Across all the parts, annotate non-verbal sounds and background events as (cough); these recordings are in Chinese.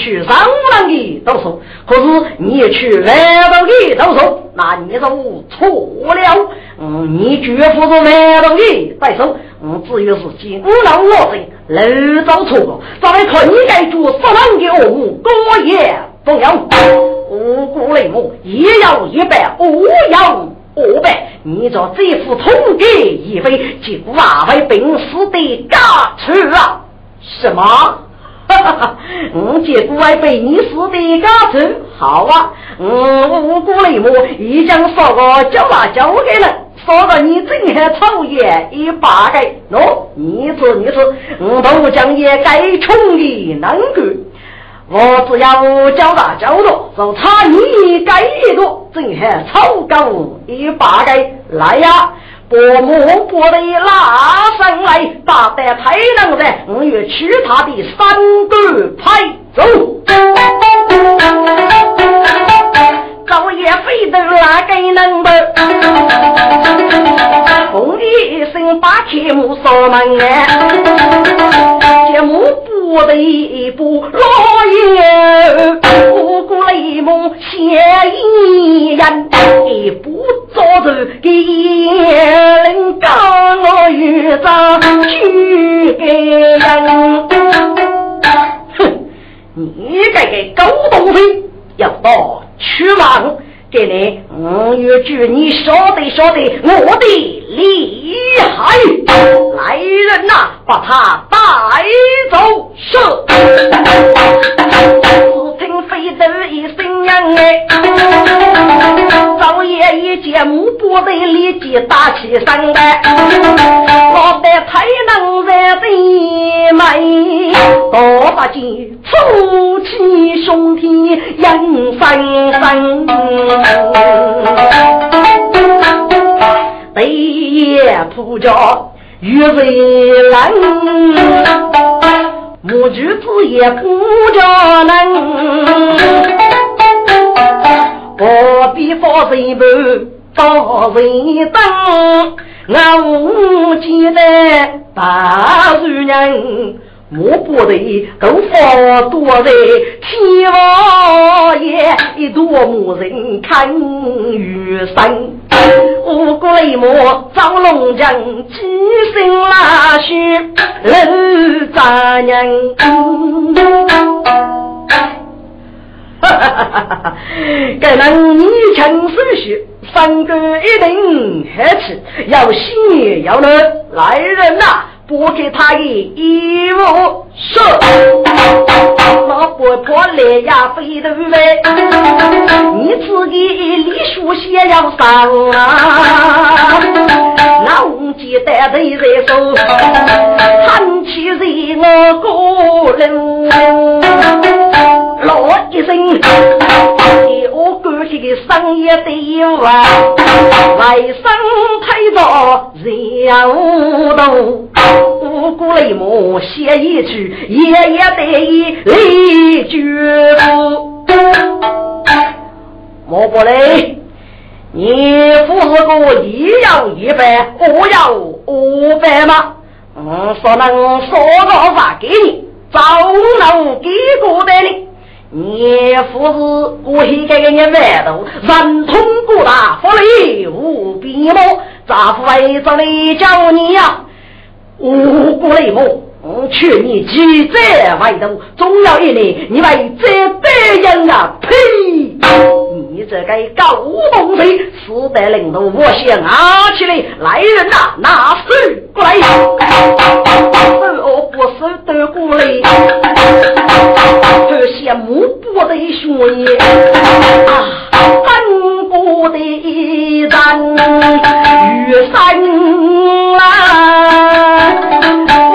去上郎的到手，可是你去外头的到手，那你就错了。嗯，你绝不是外头的在手，嗯，至于是金老我人漏找错了。咱们看你该做什么的恶务，我也不要。五谷雷木，一要一百，五要二百。你这这副通给一飞，就瓦为病死的嘎吃啊？什么？哈哈！我结果还被你死的家子好啊！嗯，五谷雷木已经说过交了交给了，说到你正还草野一把个喏，你说你说，我都将也该穷的能够，我只要交大交了，就差你该一个正还草高一把个来呀！伯母伯的拉上来，大胆太能人，我要取他的三个派走。早也飞得那个能的，轰的一声把铁木锁门哎，铁木不得一步落叶，不顾雷蒙写一人，一步走着给人告我玉章去给人。哼，你这个狗东西，要到。去王这里，我要祝你晓得晓得我的厉害，来人呐，把他带走！是。只听飞豆一声响哎，早夜一见木波的立即打起上来，老得太能在对美，多把劲出起兄弟迎三三，对夜铺着雨水冷，母猪子也不着能，何必放人不放人灯？我无记得大主人。我不得都放多在天王爷，一朵木人看雨声。五谷雷木赵龙江，几声拉须楼杂人。哈哈哈哈哈！该能你强手续，三个一定还吃，要喜要乐，来人呐！拨给他的衣服，是。老婆婆来呀，飞头来，你自己李书写要上啊，那红鸡蛋头在手，喊起人我个人。老一声，我过去的商业的话，来生太多人无动，五谷雷木写一句，爷爷得意泪绝不。莫不嘞，你不是个一要一百，我要五百吗？嗯，说能说个话给你，早能给过的你。你父子我现在给你外头，神通过大，福利无边么？咋不为这里叫你呀？无辜雷么？我劝你记在外头，总要一年，你为这辈人啊！呸！你这个狗东西，死得领头，我先拿起来！来人呐，拿手过来！手不手得过来？这些木布的血液啊，翻过的人雨伞啊，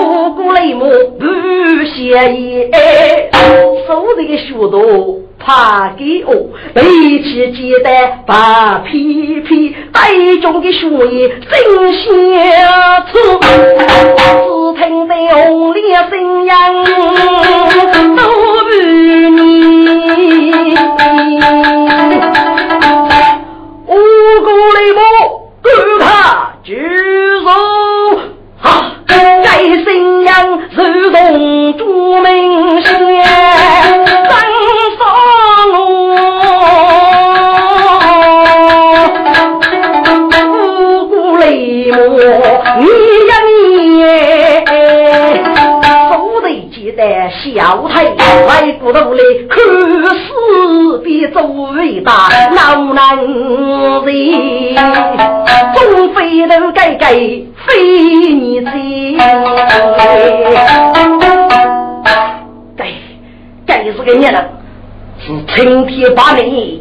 无辜泪目不写意，手的血都。怕给我，背起鸡蛋把皮皮，带中的血液真相出，只听得红脸声音该非你亲。对，该是个孽人。是青天把你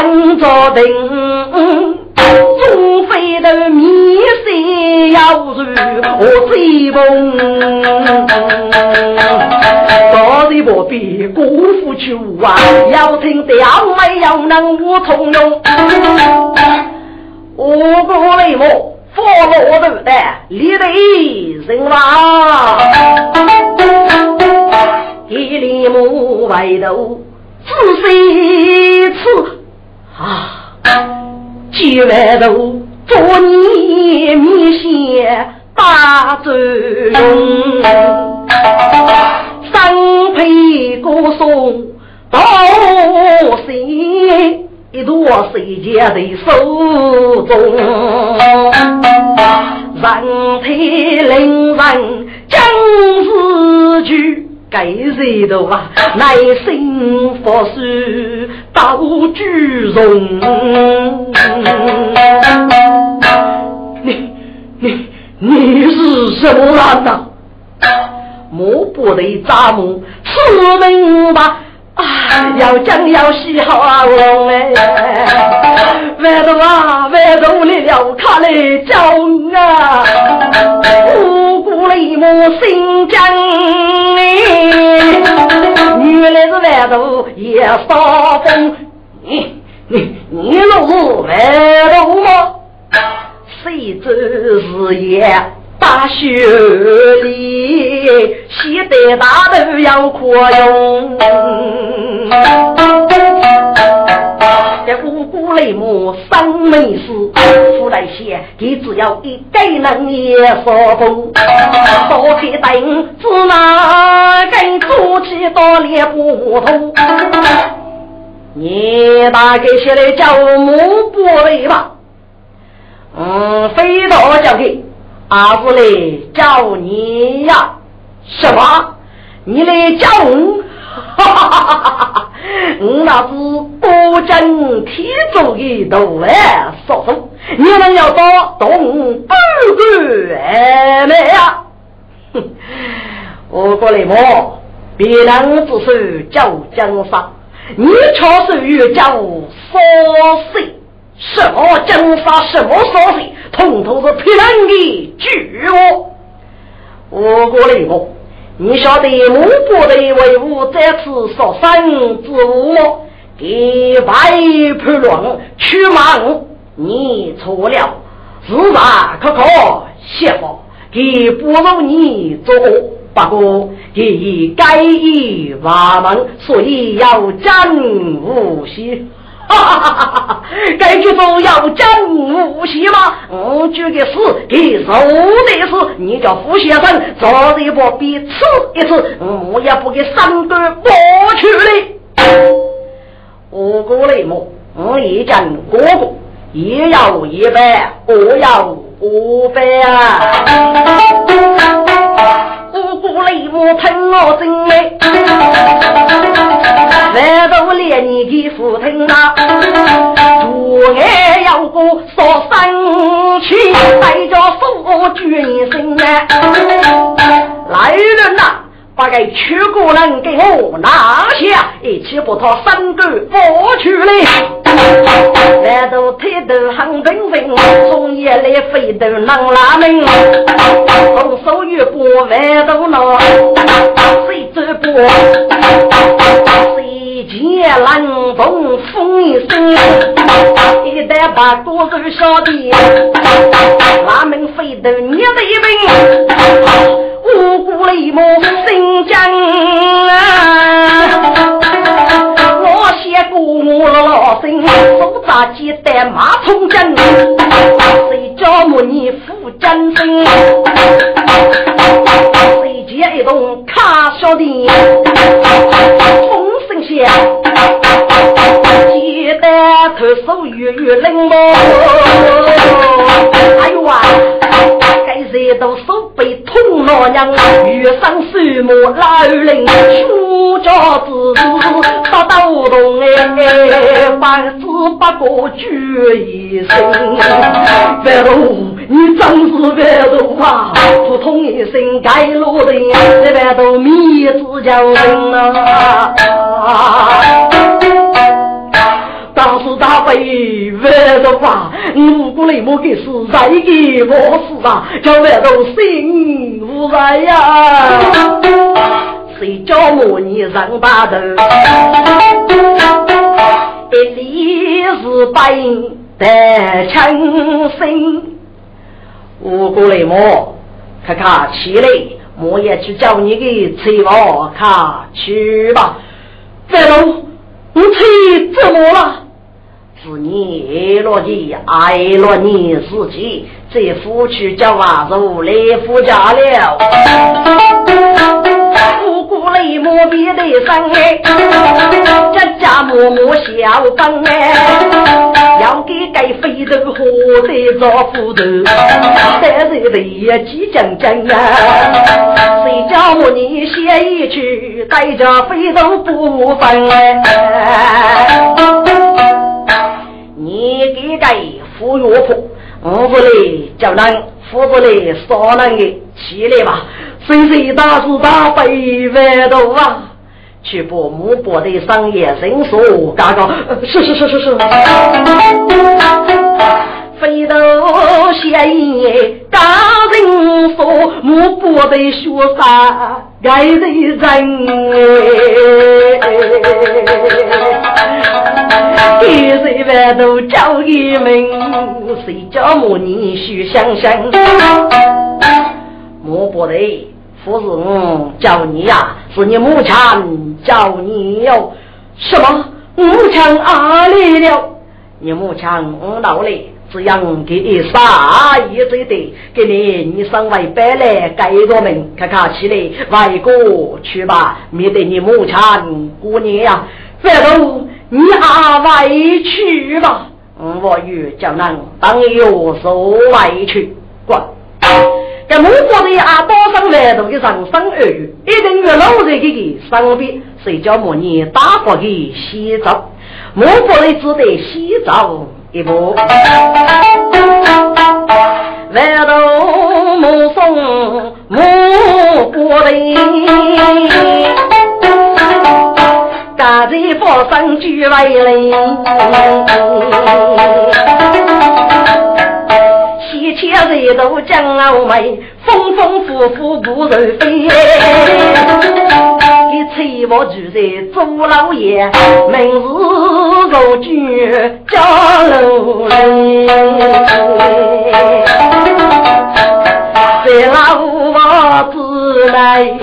着三座顶。中飞的迷信要如我追梦，到底不必辜负求啊！要听调没有能无从容，我不为我佛罗头的立得人王，一里木外头仔细吃啊！几万头做你米线打作用，三配歌颂到谁？一朵谁家的手中？人体令人将死去。该谁的啊？耐心佛书到举容。你你你是什么人呐？莫不得咱们吃明白。要讲要细好啊，(laughs) 我哎，外头啊，外头来了，看来叫啊，五谷雷母新疆哎，原来是外头也发疯，你你你若是外头吗？谁知是也？大雪里，西得大头要扩容。这五谷雷木生没事，出来些，他只要一个人也说不。多开灯，只拿根竹起到脸不通。你大概写来叫木不雷吧？嗯，飞到叫给。阿子来叫你呀？什么？你来叫我？哈哈哈哈哈哈！我那是不争天作的大来少数，你们要到东北关来呀？哼！(laughs) 我过来么？别人只是叫江山，你却是与叫说谁？什么江山？什么说谁？统统是骗人的巨物！我过来我，你晓得木伯的为伍这次杀生之物吗？给白叛乱去忙，你错了，是吧？可可谢佛，给不如你做，不过给该以法门，所以要战无息。哈哈哈哈哈！该句说要讲武戏吗？我这个事，给受的是，你叫胡先生做一波比吃一次，我也不给三个过去了。我过来么，我一讲哥哥，一要一百，我要五百啊。五谷雷母疼我真美，难道连你的父亲啊？我爱要个说生气，带着手举你身啊！来人呐！把个屈国人给我拿下，一起把他三个剥去嘞来。难道抬头很平分，从夜里飞到能拉门，从手越过万头脑，谁走过？谁见冷风风一声？一旦把多手晓得，拉门飞头捏了一本。五谷雷母新疆啊，我写过我老身，手扎鸡蛋马冲针，谁叫母你负真身？谁接一动卡小的风声响，鸡蛋头手月月冷么？哎呦啊！谁都手背痛老娘，遇上水母老人，出家子打刀动哎，百子八个举一声。万龙，你真是白龙啊！扑通一声盖落人，这万都迷子叫人啊！当时大飞万的话，如果你莫给是在给我死啊，叫万都心无在呀。谁叫我你上大头？一里是白的枪声。五谷雷莫，看看起来，我也去叫你给催我看去吧。万龙，你催怎么了？是你爱了你，爱了你自己，这夫妻叫娃如来夫家了。五谷雷母比得上哎，家家母母小刚哎，要给该飞头活得着斧头，三岁的也几讲讲啊，谁叫我你写一句，带着飞头不分哎。你给个扶药婆，我不来叫人，扶不来杀人的，起来吧！谁谁大是大非万头啊！去把木伯的商业人数嘎嘎，是是是是是。飞头闲言大人说，木伯的学啥爱的人哎，谁万都叫一名，谁叫母你须想想。木伯的，不是我叫你呀，是你母亲叫你哟。什么？母亲哪里了？你母亲老了。只要给啥意思的，给你你上外边来改个名，看看起来外国去吧，免得你母亲过年呀。这路你还外去吧？我与叫人当有所外去，滚！这母国的阿多上外头的上生儿女，一定要老在这个上边，谁叫母你打发的洗澡？母国的只得洗澡。一步，万头母送母过来，家在佛山聚为邻，喜鹊人都将傲眉，风风火火不人飞。催我住在朱老爷，明日我举家楼人，在老房子内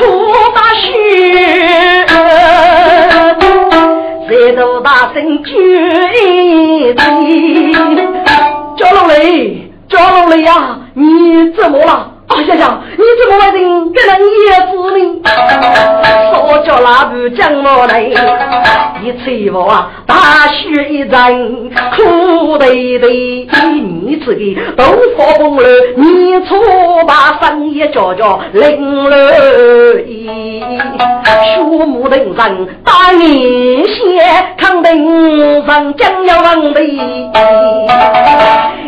哭把血，在头大声举一杯，家老雷，家老雷呀，你怎么了？啊呀呀！你怎么外人给人叶子呢？(laughs) 说叫叫那部将我来，一催我啊，大雪一阵，苦堆堆，你自己都发疯了，你错把生意叫叫零了一，树木登上大年线，扛登上将要往的，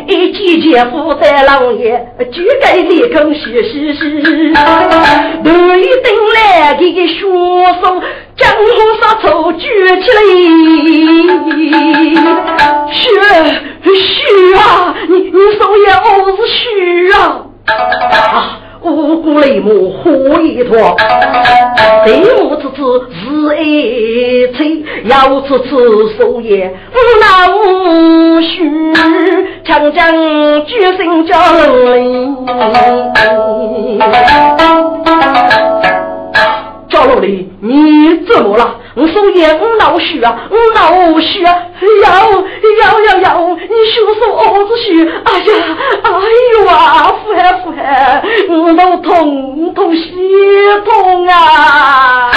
一季节负在老爷，举给立空是是是，头一顶来给书生江湖杀手举起来，是是啊，你你少爷我是虚啊啊！五谷雷木火一坨，雷木之子是一吹，要此次手也无脑无，强将决心叫人赵老李，你怎么了？我手也我闹虚啊，我闹虚啊！要要要要，你休说儿子虚！哎呀，哎呦啊，父海父海，我都痛痛心痛啊！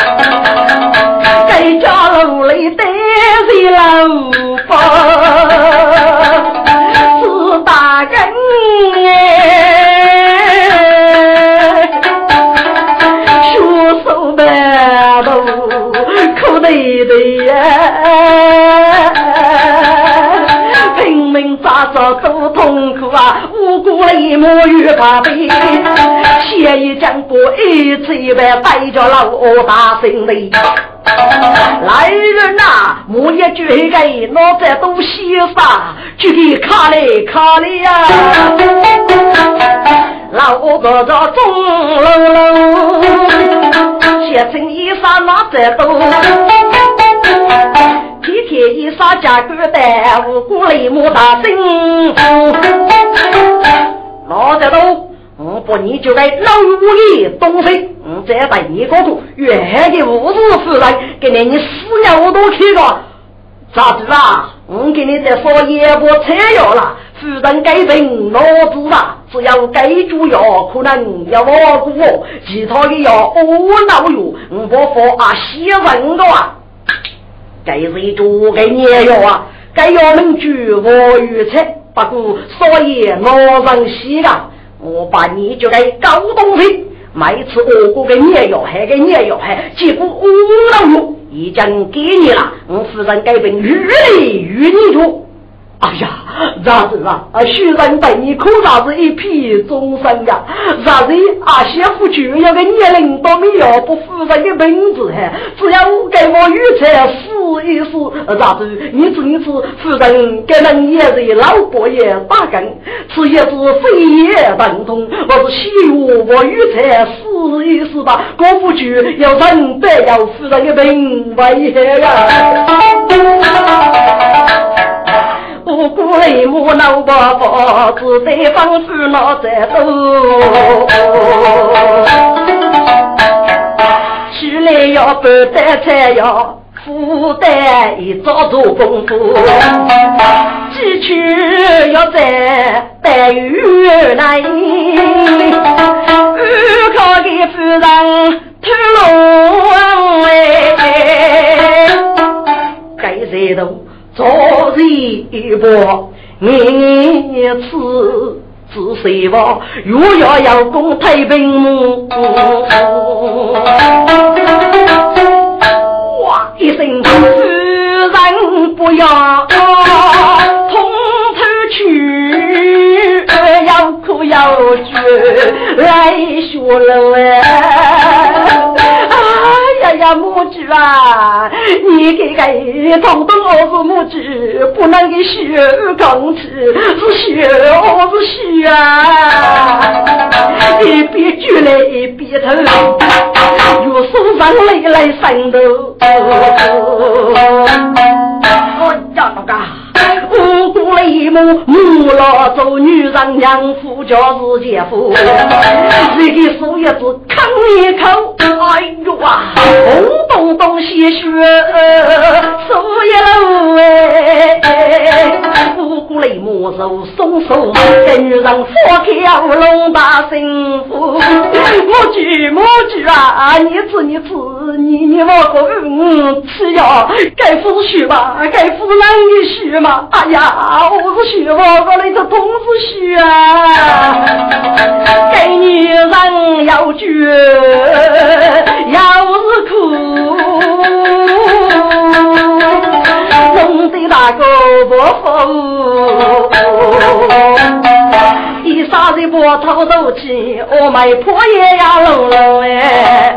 该家老李得罪老婆，苦对对呀，拼命扎着多痛苦啊！无辜泪目与怕悲，写一江波一次一百，带着老大心里。来人呐，木叶举给脑袋都洗啥？举给卡里卡里呀！老哥哥钟楼楼，写成衣裳拿在兜，天天衣裳加个单，五谷雷木大幸福。拿在兜，我不你就该老五里东西，我再带你个度，远的五日夫人，给你你死鸟都去了，咋子啊？我给你再说一波车药了。夫人该病脑子大，只要该注药，可能要我过其他的药我脑药，我不服啊！西人的啊，该是做给你药啊，该药能救我预测，不过所以我人稀啊，我把你就给搞东西，每次我过给你药，还给你药，还几乎无脑药，已经给你了。我夫人该病愈来愈泥土。哎呀，啥子啊？啊，许人对你可啥子一批终身呀？啥子啊？媳妇就要个年龄都没有不夫人的名字哈？只要我给我预测试一试，啥子？你知一知，夫人给人也是老伯爷打根，此也是非也等同。我是希望我预测试一试吧。过不去要人得要夫人的名位呀。(laughs) 不顾雷母老伯伯，只得放夫老在多。起来要不得菜要负担一早做功夫，几去要在待遇来，靠给夫人偷龙哎，该谁都。昨日一波，年次自谁亡？若要要攻太平母，哇一声，夫人不要通头去，要哭要绝来学了哎。母猪啊，你给给通通我是母猪，不能给血刚吃，是血我是血啊！一边举来一边头，越说上泪来渗透。哎呀，老哥！五谷雷母，母老做女人娘夫叫是姐夫，一个手一子啃一口，哎呦啊，红咚咚鲜血手一路哎，五谷雷母手手松手，跟人佛跳龙大幸福。母举母举啊，你吃你吃，你你我过嗯吃呀，该服虚吧，该服男的虚嘛。哎呀，我是虚，我我那个同是虚啊。给女人要绝，要是苦。那个不服，一杀人波头都起，我卖破也要弄弄哎。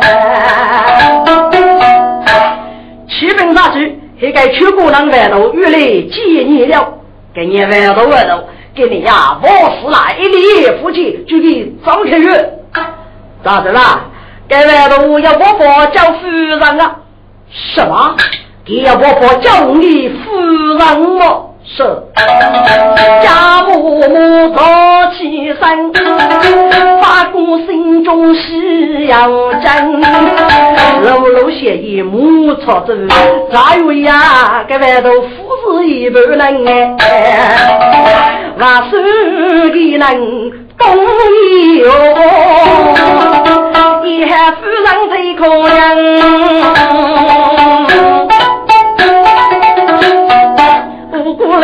七兵杀去，还该去过那外头，原来见你了，给你外头外头，给你呀，我死了一礼夫妻就给张开月，咋的啦？该外头要我婆叫夫人啊？什么？给我婆叫你夫人么？是家母母早起身，发公心中喜洋真，楼楼写一母操走，咋有呀？这外头夫子一般人哎，万手的人懂意哟，一海夫人最可怜。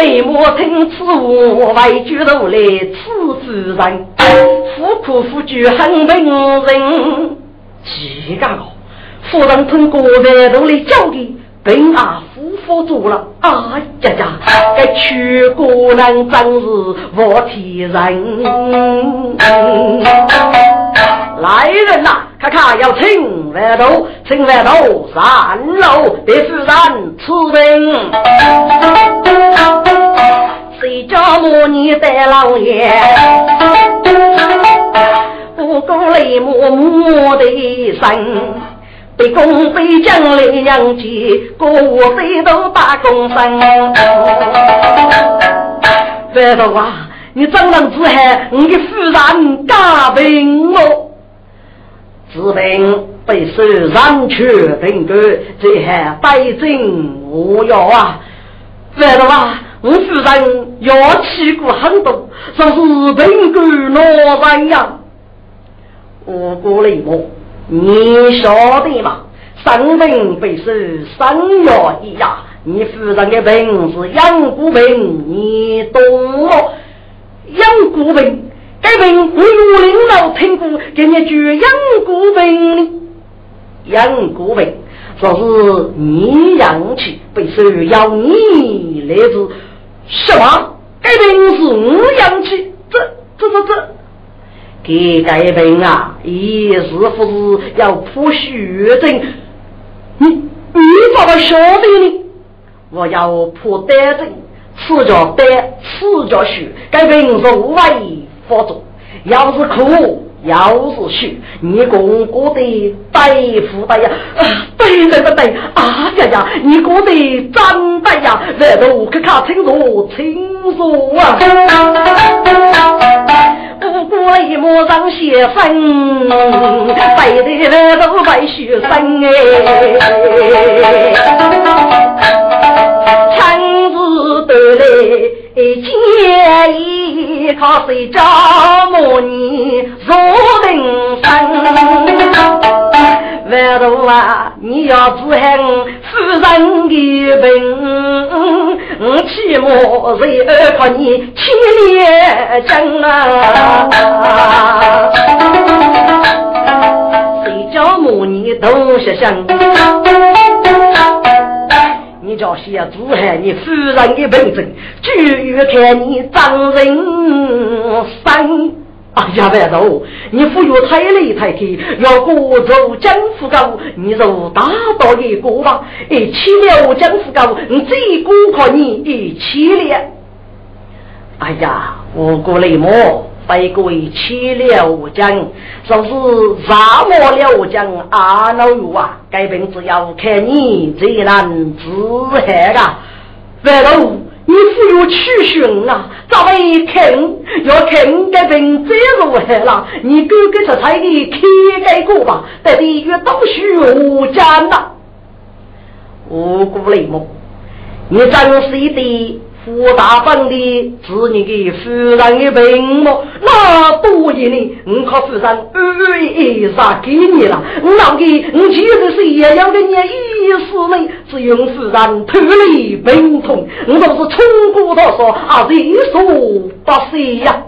雷莫听此话，为举头来此夫人，夫苦夫惧很平人。几个哦，夫人通过外头来交给，并阿夫妇做了。哎呀呀，该娶姑娘真是我替人。来人呐，看看要请外头，请外头三楼别夫人此人。谁家母女带老爷？不过雷母母的生，被公被将来娘家，个谁都打工生。外头啊，你怎能只害你的夫人家贫我？治病被受让去病根，这还百症无药啊！知道吧？我夫人要气过很多，说是病根老人呀。我过雷么？你晓得吗？生病被受生药一样，你夫人的病是养骨病，你懂吗？养骨病。该问我有领导听过，给你句养骨病呢？养骨病说是你养起，被受要你来治。什么？该病是我养起？这、这、这、这？给该病啊，一是不是要铺血症？你、你怎么晓得呢？我要铺单针，赤脚单，赤脚血。该病是无为。发作，要是苦，要是虚，你公过得大夫的呀？对对对对，啊呀呀，你过得真的呀？来都可看清楚清楚啊！不过一模上写分，背的来都白学生哎，亲自得来。一见一靠谁家母女做人生？万如啊，你要只恨夫人的本，我起码是二靠你千年真啊！谁家母女都是生？你叫写主害你夫人的病症，就欲看你张人生。哎呀，白头，你忽悠太累太天，要过走江湖高，你就大道的过吧。一起了江湖高，你最顾靠你一起了。哎呀，我过雷么？被鬼欺了将，说是杀我了将阿老友啊！该病只要看你最难治害啊！外头你只有去寻啊，咋会看？要看该病最如何了？你哥哥出差的开改过吧？得地狱都学家呐！我过雷么？你真是一的。富大本的子女的夫人的病么？那多一年，我靠夫人二一啥给你了？我老给，我其实是也要跟你意思呢，只用夫人脱离病痛，我都是冲过他说啊，一说不是呀。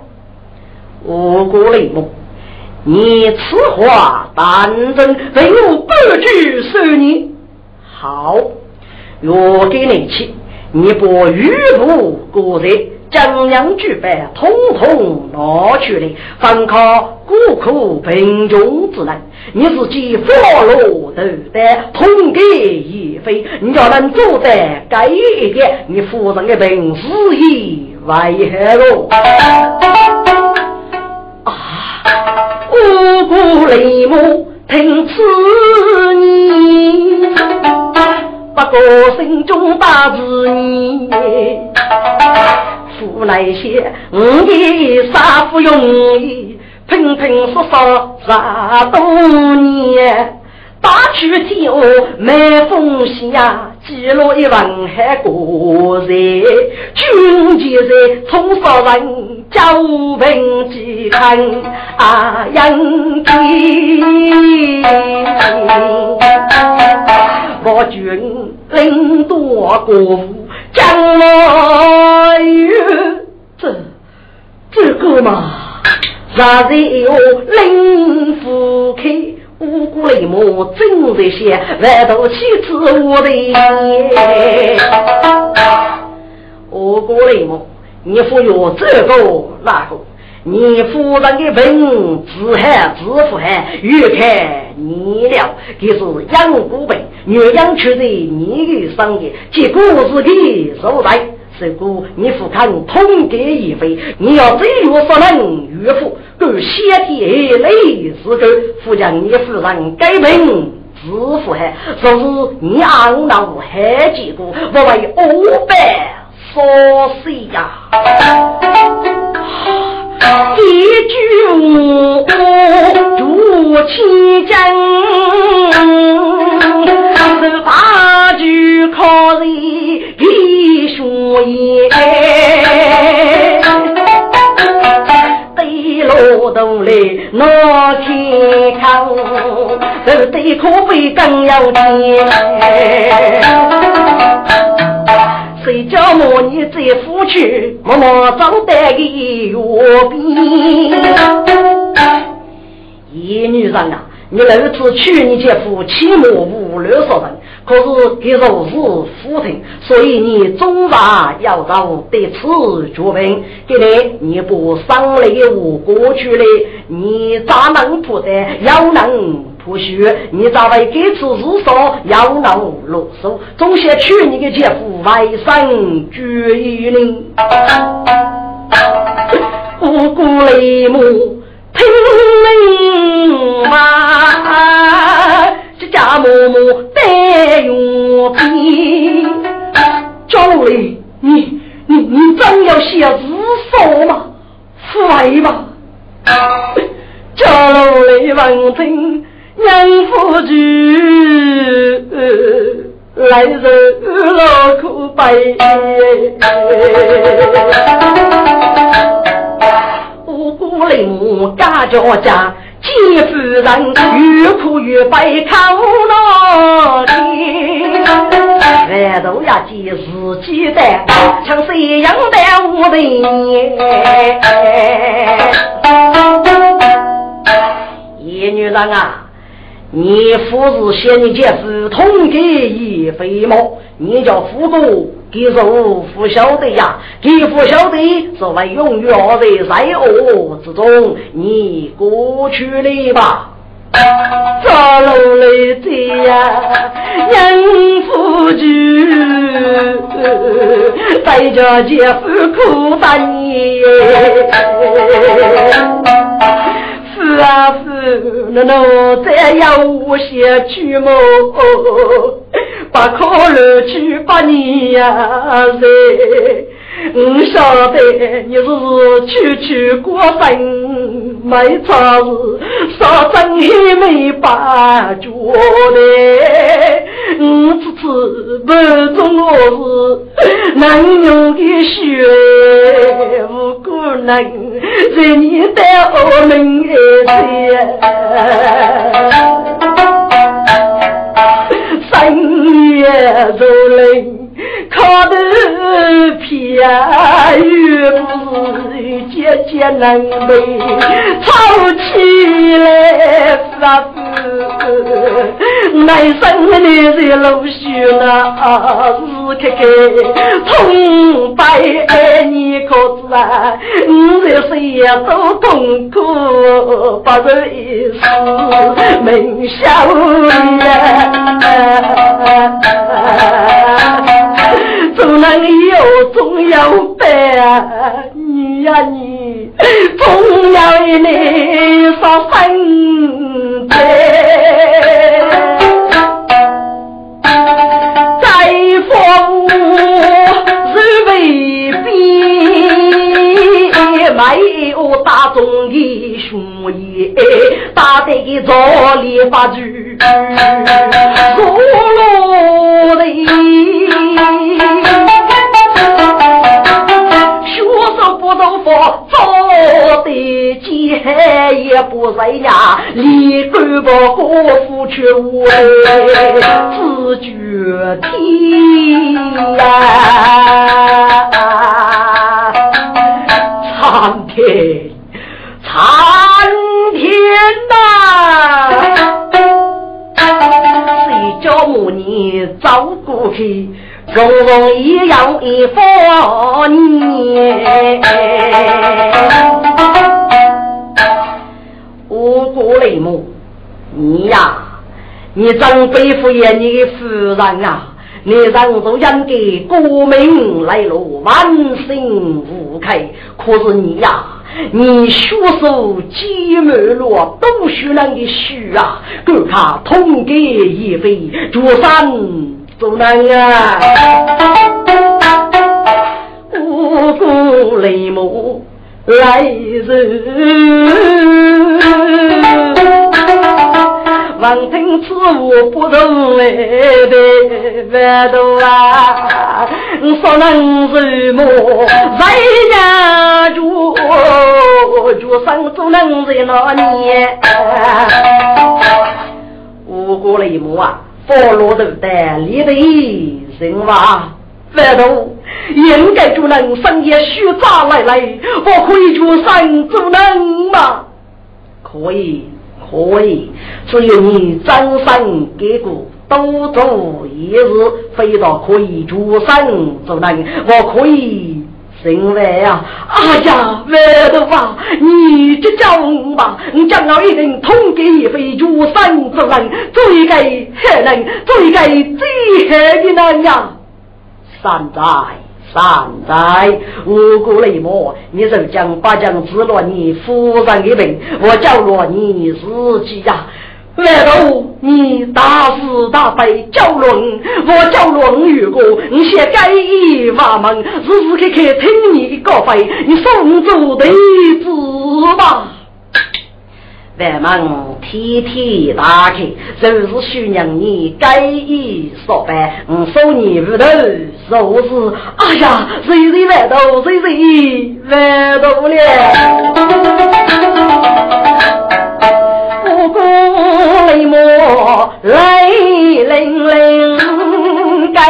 我过雷梦，你此话当真？为我不举收你。好，我给你去。你把玉部过热，将两举办，统统拿去了，方靠孤苦贫穷之人。你自己花落头担，痛给一飞，你要能做得该一点，你夫人的本事也为何喽？啊！五谷雷母听此言。不过心中大志你，父那些五爷杀不容易，拼拼说说十多年，打去天下没风险，记录一文还过人，军前在冲杀人，家务平几看啊杨金。我军领多国父，将来这这个嘛，啥子哟？领夫开五谷雷母，正在些万头妻子我的五谷雷母，你服有这个那个？你夫人的病，自害自负害，越看你了，这是养不病，越养却在你的上业，结果是的受灾。如果你不肯痛改一回，你要最弱所能岳父，够先天累死够，不将你夫人改病自负害，说是你昂闹害结果，我为恶百所死呀。(laughs) 一句话助千金，是八句靠人一说言。对老东来闹天口，是对可悲更有钱。谁叫我你在夫去，默默长得个药兵。(laughs) 一女人啊，你儿子娶你姐夫，起码无六十人，可是给若是夫庭，所以你总法要让得此决定。给你你不上来我过去的，你咋能不得？要能。不许你咋会给此日少要能啰嗦，总想娶你的姐夫外甥绝育呢？五谷雷母听明白，这家母母得用兵。赵雷，你你你真要写日少吗？废吧！赵雷闻听。娘夫君，来人老苦悲。家家家，姐夫人越苦越悲，看无那天。万头呀，见自己的，像谁样的无人？野女人啊！你父子先你姐夫同给一飞毛，你叫夫哥给肉不晓得呀，给不晓得是为永远在灾厄之中，你过去了吧？咋路来的呀？养夫君，带着姐夫苦担你。是啊是，那侬再要我先去么？把可乐去把你呀噻！我晓得你是去去过分卖茶子，啥真也没把脚的。我次次不中我是能用的血，无辜能在你的后门前，深夜走来。靠得偏又不是姐姐能为，吵起来发福，男生的女人露须那是开开，痛白爱你可知啊？五十岁都痛苦，不如一世梦想呀。总能有，总有伴，你呀你，总要与你说分别。在风日未边，没有大众的兄弟，打得个早里发住，落落的。做的奸也不在呀，立干部过夫却无自觉天呀，苍天，苍天呐！谁叫母你走过去？容容一样一佛年，五谷雷母，你呀，你真背负 ye 你的夫人啊！你让做应给国民来路万幸无开，可是你呀，你血手积满了都许人的血啊！够他痛给一飞，竹山。不能啊！五谷雷母来人，王听此物不同来的万多啊！说能什么？为呀，就就生做能人那年，五谷雷母啊！菠萝头的立的人话，外头应该就能生也虚杂来来，我可以就生就能吗？可以，可以，只有你真身给过，多做一日，非到可以出生就能，我可以。因为呀，哎呀，外头啊，你就叫我吧，你将来一人通给一飞主生之人，最给害人，最给最害的人呀！善哉善哉，无辜雷魔，你就将八将治了你夫人的病，我叫了你自己呀。难道你大是大悲叫论？我叫论如果你先改一法门，时时刻刻听你的告白，你送走弟子吧。(laughs) 外门天天打开，就是需让你改一说白。我送你屋头收拾。哎呀，谁谁外头，谁谁外头了。五谷雷磨泪淋淋，盖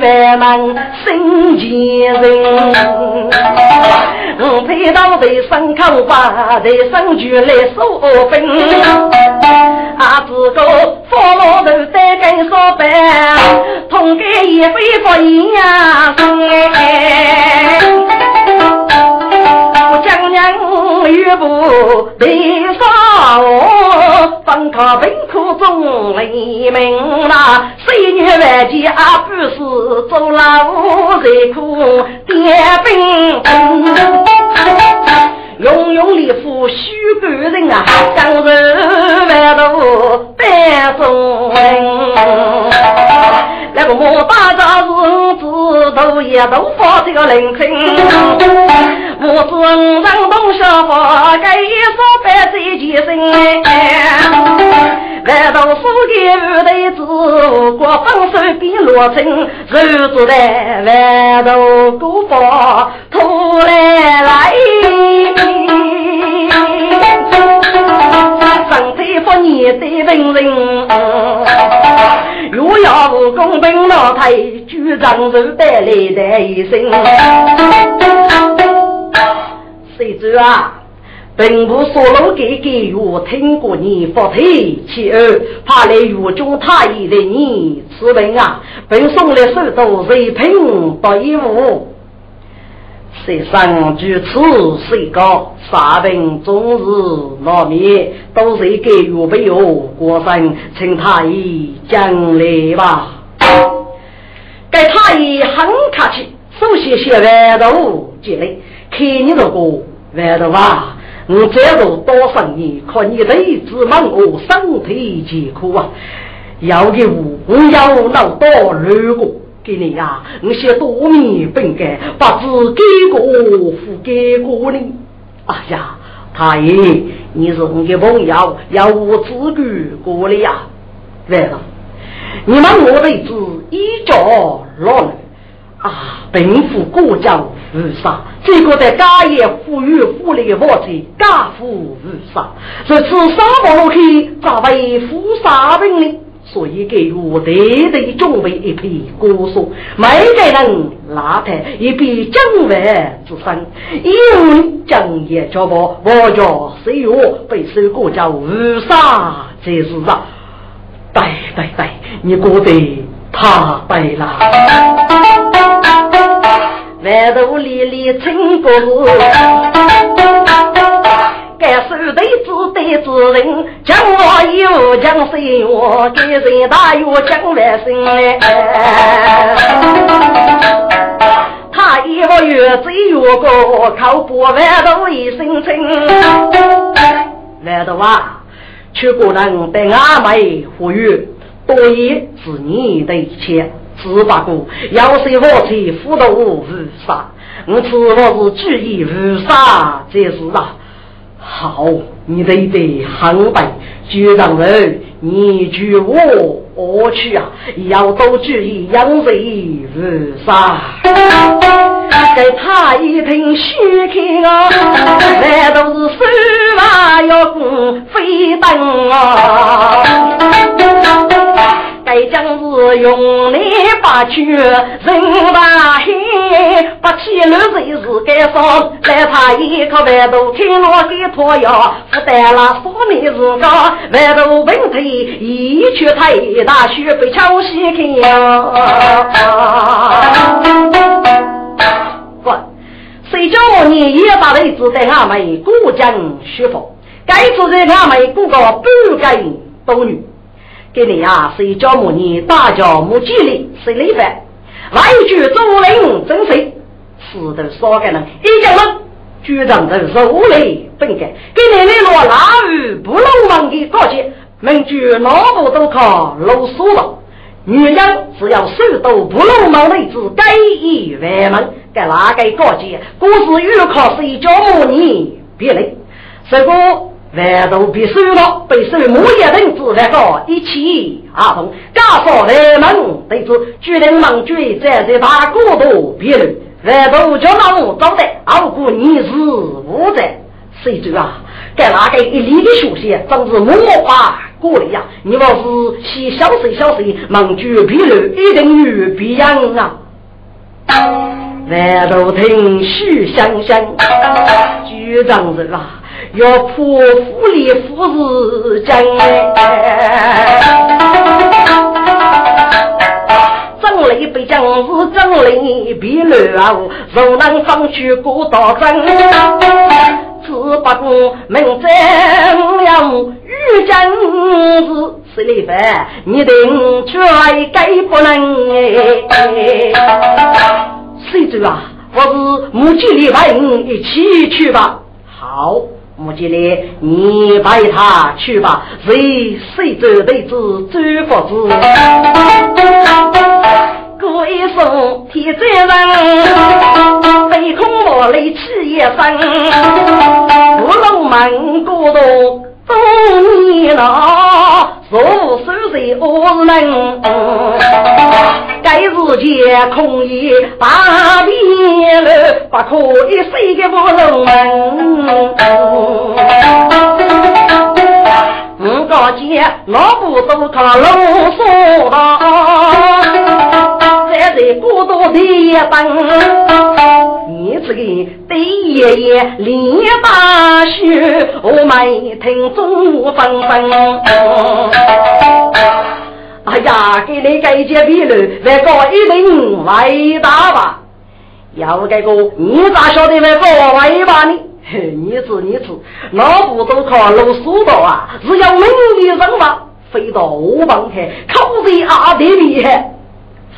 万门心前人。我陪到在身口把在身举来收分。啊，自个放老头再跟说白，痛改一非不一样。我将娘岳父背上。分考本科中黎明啦，岁月万劫阿，不是做老人苦，点兵用用力夫许半人啊，当人万路带中人。那个莫大家是子都也都发这个聆听，(laughs) 我尊人东小花该说百岁几声，(laughs) 难道是给五代子国双手比罗成，手住在万头古堡，拖来来。不你的文人，若要武功本老太，举长寿带来的一生。谁知啊？本部所罗给给我听过你不退，其二怕来狱中太医的你此文啊，本送来手都谁品不一物？谁上据此谁高？杀本终日闹灭，都是给予不有过生，请太医讲来吧。该太医很客气，首先写完头进来，看你这个完头啊。我这路多生意，可你得子忙我身体艰苦啊！要给我，我要闹多如果给你呀，我些多米本该把字给过付给过你。哎呀，太爷，你是我的朋友，要我自己过来呀！完了，你们我的子一着老了啊，贫富国家。无杀，这个在家业富裕富丽的房子，家富无杀。这次沙漠路去，咋为富杀兵呢？所以给我得得准备一批果蔬，每个人拿台一笔正万之身，因为将业交保，我家岁月被收过叫无杀，这是啊，对对对，你过得太对了。万头里里成果，该手对子对子人，将我有将谁我给人大有将万生哎。他一个月只有个靠不万头一生情。万头啊，去过人对阿妹呼吁，多一是你的一切。只不过，要是我去辅导无杀，我只我是注意无杀，这是啊。好，你得得很笨，局长人，你去我，我去啊，要多注意养谁是啥？给他一听虚开啊，(laughs) 来都是手啊要鼓飞奔啊。该将是用力把去人大黑，不起了谁是该上？来他一颗白豆听我给托药，不带了说你是个白豆问题，一去太大学被抄袭去呀！不，谁叫我你一把雷子在俺们过江学佛？该住在俺们过个不该多女。给你呀，谁叫母你大叫母鸡哩，谁来饭？来一句周人真谁？死的少个人，一个人局长的肉类本该给你那落腊鱼不漏网的高级，名句脑部都靠露手了。女人只要手都不漏网的子，该一万门，该哪个高级？故事欲靠谁叫母你别来，这个。万都必收了，被收木叶等子那个一起阿同，家说来门对子，决定忙追在这大国度别人，万都叫那我招待，傲过你是无在，谁知啊？该哪个一里的学习，真是莫话过来呀！你若是先小声小声，忙追别人，一定有必样啊！万都听许香香，局长人啊！要破府里富士江，整了一杯将士整了一笔乱，若能放去过道真，只不过明在了遇见是十里饭，你定却该不能哎。谁走啊？我是母鸡里派人一起去吧。好。木吉里，你陪他去吧。谁谁走对子走佛子？过一声天灾人，飞空我来起一声。不龙门古洞东泥了，若手谁我能，该日间空一大变了，不可以谁个不能。我高见老不都靠老说道，在这孤独的夜你这个对爷爷连大雪，我们听中午纷纷。哎呀，给你改件皮了，再搞一顶外大吧。要不这个，你咋晓得会搞伟大呢？嘿 (laughs) 你知你知，老不都靠老苏道啊，只要名利人嘛，飞到我帮去，口在阿爹里，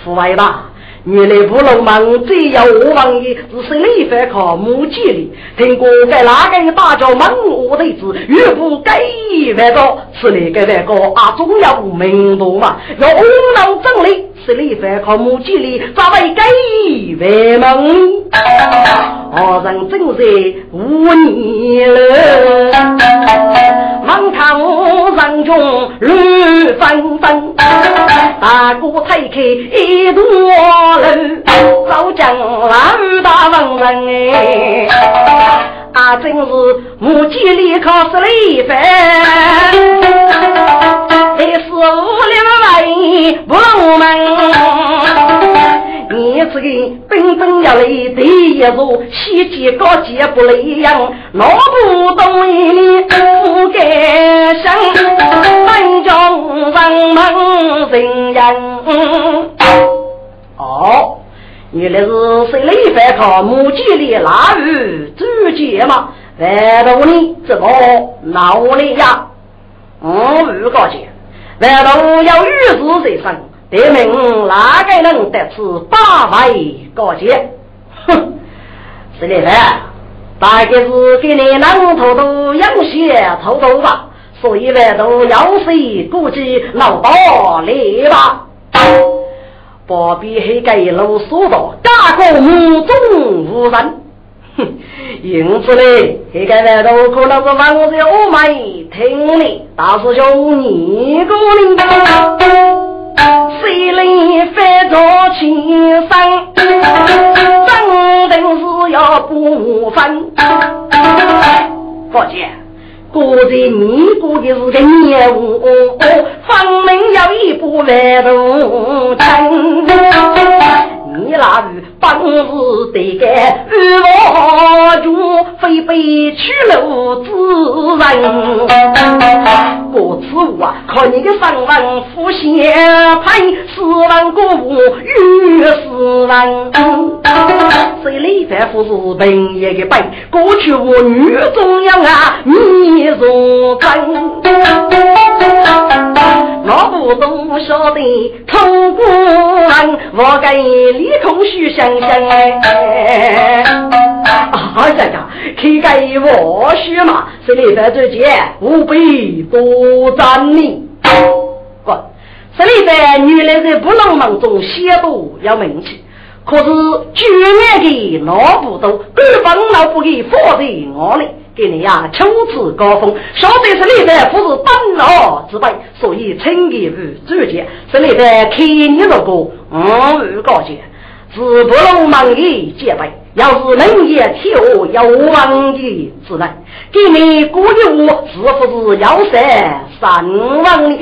富外大。原来不能忙，只要我王爷只是你反靠母鸡里，听过在哪个大叫猛我的子，越不该外高，是那个外高啊，总要明白嘛，要无能整理，是你反靠母鸡里，咋会该外猛？二人真是无你了，望看人中乱纷纷，(laughs) 大哥才开一朵。早将万大文人哎，(laughs) 啊，真是母鸡里考试了一番，还是不龙门。你这个本本要来第一座，西街高街不一样，老不懂你不该想，本将人门人人。哦，原来是谁来反抗母鸡里腊鱼主节嘛？万道呢？这个闹里呀？嗯，预告节，万道要玉子在身，得名哪个能得此八位告捷？哼，谁来反？大概是给你南头都养些头头吧，所以万道要谁估计闹到来吧。不必黑盖路说道，家国目中无人。(laughs) 哼，因此呢，黑盖外头可能是王子我没听你大师兄你个领导，谁来翻着青山，真定是要不分。抱歉。果在你过的是个业务，分明有一部万度真。你那日本事得干，欲望非被取路之人。过此物啊，靠你的三万富先派，四万国务与四万。谁李凡夫是本业的本，过去我女中央啊，你若真。我不懂晓得，通过人，我跟李空虚想想哎。啊呀呀，去给我学嘛，是你在这间务必多赞你。不，这里在女人在不能忙中写读要名气，可是居然的老不多，根本老不给放在我里。给你呀，秋次高峰，晓得是你的不是本老之辈，所以称给于主见，是你的看你如果嗯高见，自不能忙的结拜，要是能也跳要忘的之人，给你估计我是不是要三三万呢？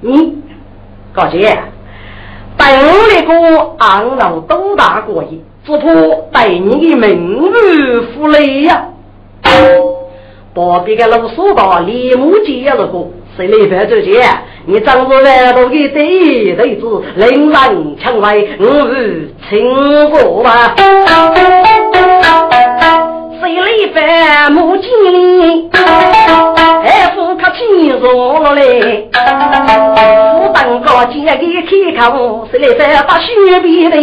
你高见，本那个昂老多大过瘾，只怕对你的名誉负累呀。旁边个老苏道李木杰也是个，谁来犯这件？你张着万多的对对子，令人强为我与情过吧？谁来犯木杰哩？还不客气说嘞？我当个姐给开口，谁来犯把血逼的？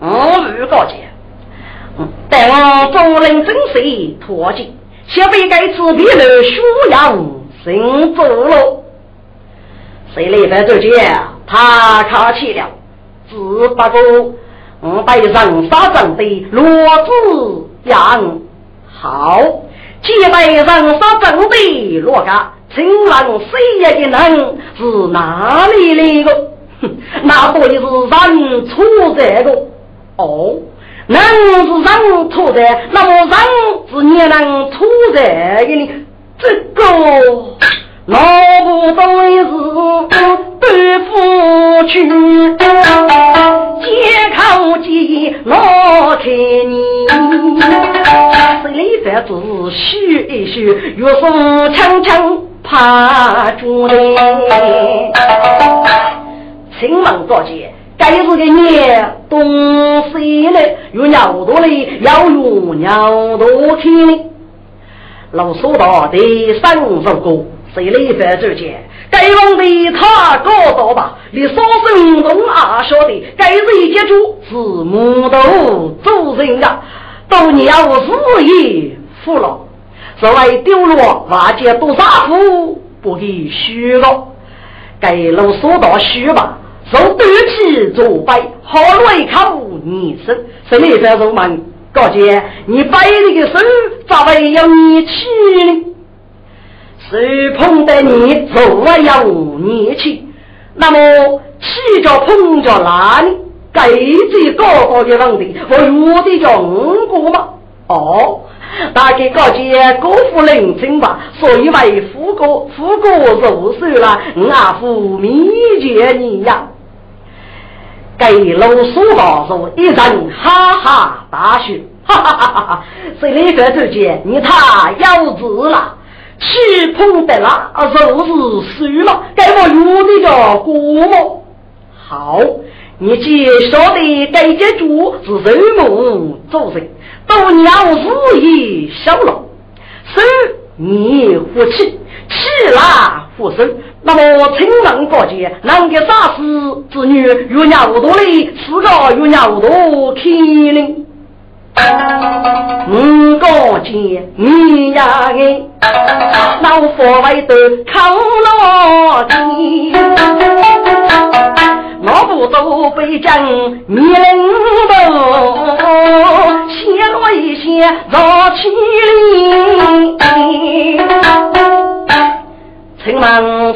我预告姐。待我主人真水脱尽，小辈该吃皮肉舒养生走路。谁来在这间？他客气了，只不过我被人杀中的罗子养好，几百人杀阵的落家，请问谁也的人是哪里来的？哼，那可以是人出这个哦。人是人出的，那么人是你能出这个呢？这个。老不都是对夫去，借口机老看你，手里饭子续一续，岳父强强怕住嘞。请问大姐，该是个年东西嘞？有鸟多嘞，要有鸟多听嘞。老说到第三首歌。谁来反周见？该王的他高道吧？你说声中啊，晓得该谁接住是木头做人啊？都你要日夜服了，所谓丢了瓦解多少户，不给虚了。该路说到虚吧，受对起作摆，好来口你生。谁来反周们？高姐，你摆这个手，咋会要你气呢？谁碰得你做要你去？那么气着碰着哪里？该最高高的问题，我有的叫五个吗？哦，大概告诫国父认真吧。所以为富哥富哥入手了，阿父密接你呀。给老苏老说一阵哈哈大笑，哈哈哈哈哈！谁来这周见你太幼稚了。气碰得了，就是输了，该我有的叫过么？好，你既晓得该接住是肉目做人，都鸟日也小了，是你不气，气啦不收。那么亲人过节，能给杀死子女，有鸟多嘞，四个有鸟多可怜。五个姐，你呀个老佛外的靠老弟，我不都被将灭人头，写了一些绕起来。请问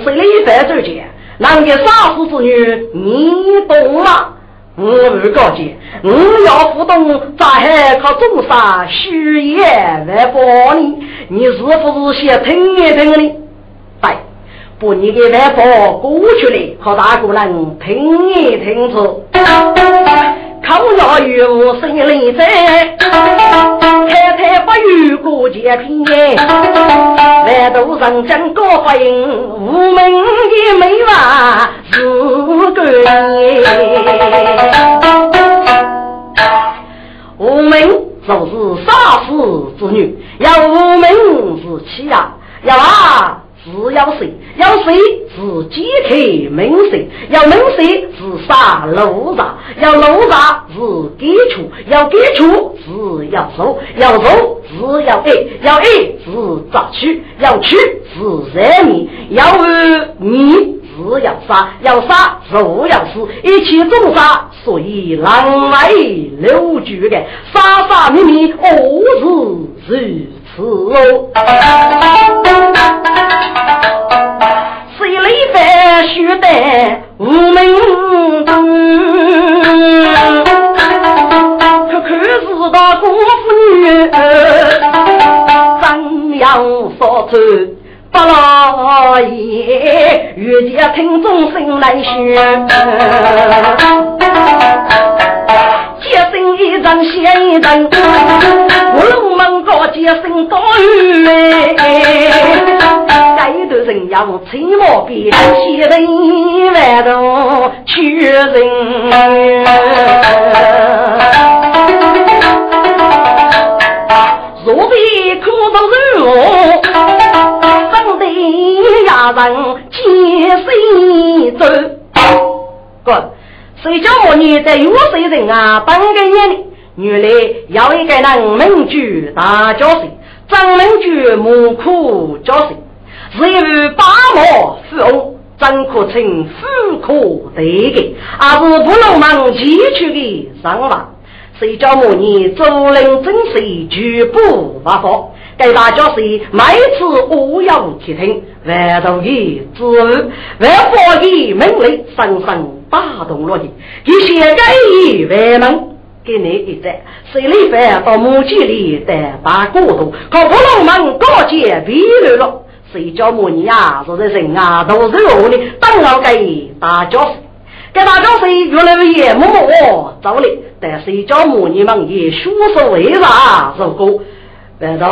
谁来犯罪姐？哪个杀死子女？你懂吗？我二告诫，我要不懂，咋还靠种啥虚言来帮你？你是不是先听一听呢？对，把你的外婆过去了，和大姑人听一听去。口要有声雷声，(laughs) 太太不与过结平安。万都人间高发音，无门的美娃是个无门就是杀死之女，要无门是妻呀，要啊。是要谁？要谁是解开门谁？要门谁是杀路闸？要路闸是给出？要给出是要收？要收是要爱？要爱是咋取？要取是人你？要你是要杀？要杀是要死？一起种杀，所以狼来留住的杀杀灭灭，何是如此哦？谁来犯须得无名灯？可可是大姑父女，怎样说出不老爷？欲见听众心来宣，接生一人写一人，接生高玉。有的人要吹毛笔，写人万多屈人。若非苦读人，生得压人几岁走？哥，谁叫我你在有岁人啊？半个年龄，原来要一个人民主大教室，张民主木苦教室。是一位八毛富翁，怎可称富可得的？而是不能忙崎岖的生活。谁叫我你做人真是绝不发放？给大家是每次我要去听，万头的之后，万法的命令深深打动了你，一些改意万门。给你一赞，谁里凡到墓地里的把过渡，可不能门高阶比流了。谁叫母你呀？是这人啊，都是我的，当然给大家是，给大家是越来越默默走了。但谁叫母你们也学说为啥？如果白头，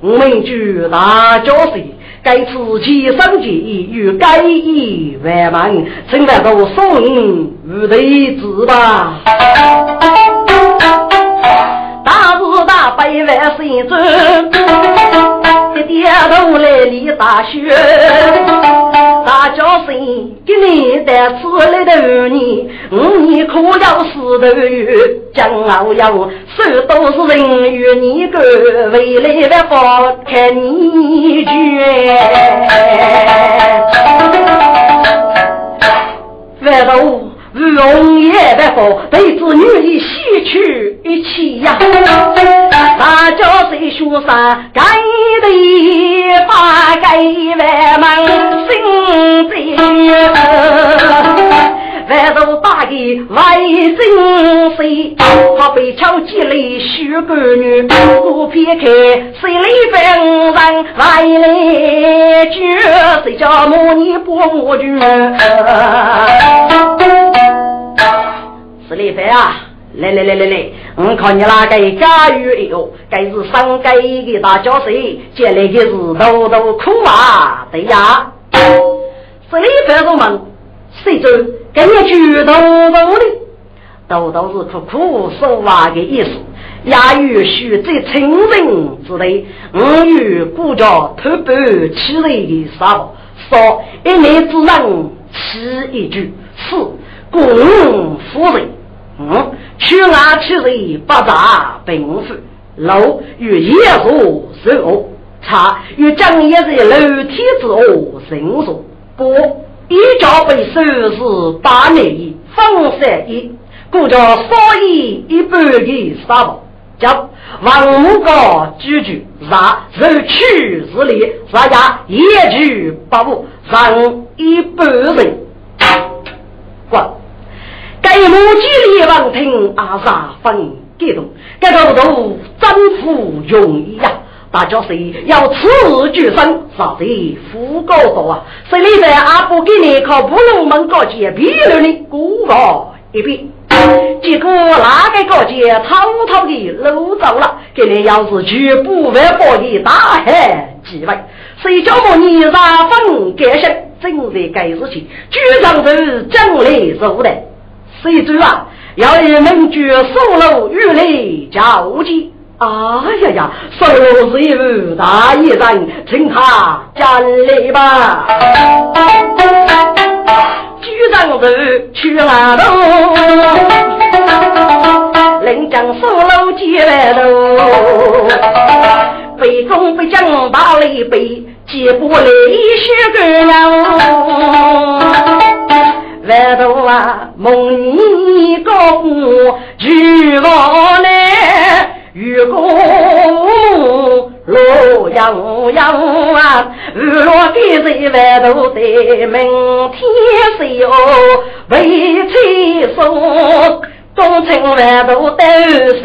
我们就大家是。该自己生计与该意万万，现在都送无对子吧。大是大，百万心中。一点头来立大雪，大叫声给你带出来的你，五年可要四头月，将老要手都是人与你个，未来的花看你卷，外头。容颜的好，对子女的喜去一起呀！大家谁说啥？该的发该万门心在。万头大的外真谁？他被敲击来许个女，我撇开谁来分人来来句？谁叫母你不母句？是李飞啊！来来来来来，我看你那个家鱼哟，该是上街的大教师，接来的是豆豆苦啊！对呀，是李飞我们谁走？跟你举豆豆的，豆豆是苦苦说话的意思。亚语须在亲人之内，我与故家偷白起来的时候，说一年之人起一句是公夫人。嗯，去外去人不杂并富，楼与野树是恶，茶与江也是楼梯之恶，人说不。一家被收拾八年一，方三一，故叫少一一半的沙包，叫王母高居居，杀肉取日里，杀家一举八五，让一半人。过，该母鸡里王听阿杀分激动，该头头征服容易呀。大家是要此举生，啥子富高多啊？谁里在阿不给你靠不龙门高阶比了呢？过过一遍，结果那个高阶滔滔的漏走了。给你要是绝不万宝的大海几位，谁叫我你杀分改姓？正在该事情，局长是将来做的，谁知啊？要你们举上楼与你交接。啊呀呀！收拾一副大衣裳，请他进来吧。局长是去哪路？临江苏楼接来路。北宫北将把雷背，接不来血个娘。万头啊，梦你高举我来。如果洛阳阳啊，日落给谁万头的明天谁哦？为妻送东城万头都是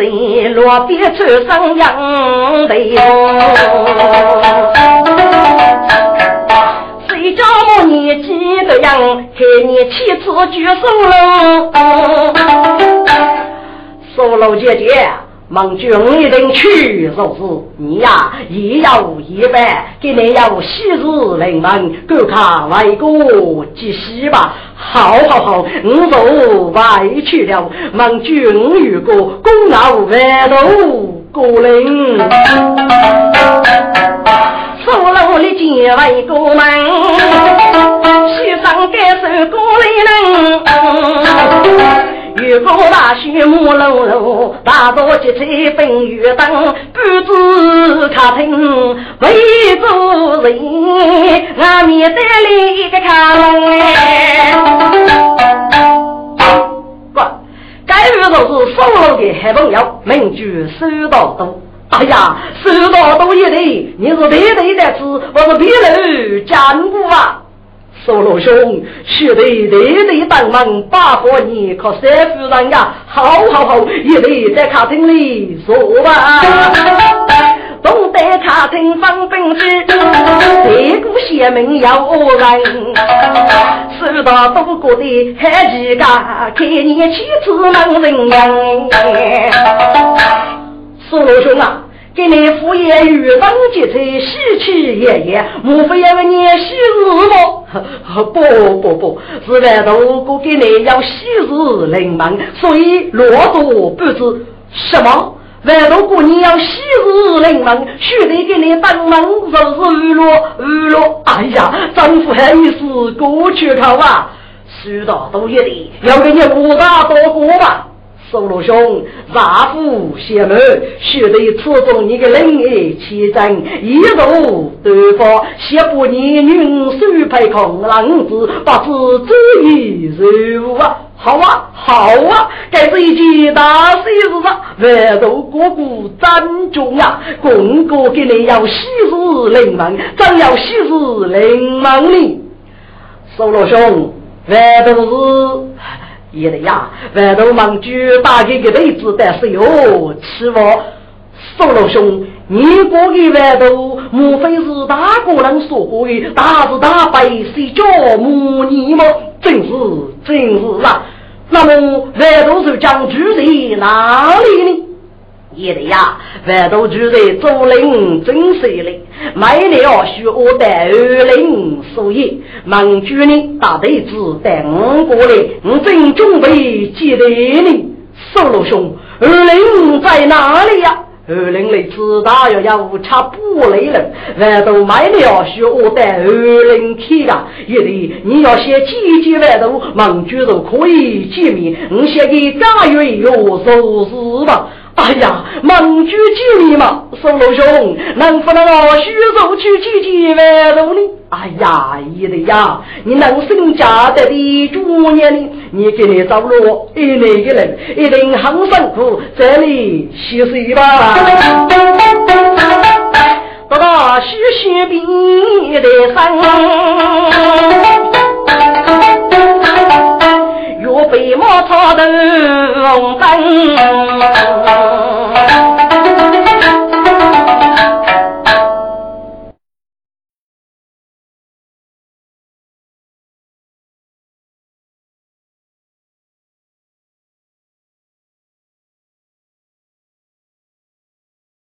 落别出生养的哟。谁叫我年纪的样，害你妻子举手喽？说老姐姐。孟军一定去，说是你呀，也要一般，给你要昔日临门，够看外国吉喜吧。好好好，我都外去了。孟军如果功劳万度过人，苏楼里见外国门，西上该受过来人。月光大雪木楼楼，大道急车奔月灯，半子客厅围着人，俺面带来一个卡门哎。不，该月都是收了的好朋友，名句收到多。哎呀，收到多一的，你是对对的子，我是别人讲过啊。苏老兄，须得对对帮忙把活你，可三夫人呀，好好好，也得在客厅里坐吧。东北客厅放冰机，这股邪门要人。收到多过的还几个，看你妻子能人样。苏老兄啊！给你父爷与当结彩，喜气洋洋，莫非要你喜日么？不不不，是外头哥给你要喜日临门，所以落多不知什么。外头过年要喜日临门，须得给你登门日日落日落。哎呀，丈夫还意思过去考啊？许大多一点，要给你五大多过吧。宋老兄，丈夫贤母，须得此中你个仁义气正，一路对方，谢不你女手配空郎子，不知这一如啊！好啊，好啊，这是一件大喜事上，万头哥哥张中啊，公哥给你要喜事临门，正要喜事临门呢。宋老兄，万头是。也得呀，外头忙举打一个对子，但是哟，吃我宋老兄，你过的外头，莫非是大个人说过的大是大白谁叫母你吗？真是真是啊！那么外头是将住在哪里呢？也得呀，外头住在竹林真水里，买了许我的二零所以孟主任大队子带我过来，我正准备接待你。苏老兄，二零在哪里呀？二零里知道要要差不累了，外头买了许我的二零去啊，也得你要先几几外头孟主任可以见面，我先给家园有收拾吧。哎呀，盟主救你嘛，宋老兄，能不能我徐州去几几万头呢？哎呀，一的呀，你能生家的的主年呢？你给你走路一那个人一定很辛苦，这里歇息吧。(laughs) 到了徐徐边的山，为我操头红灯。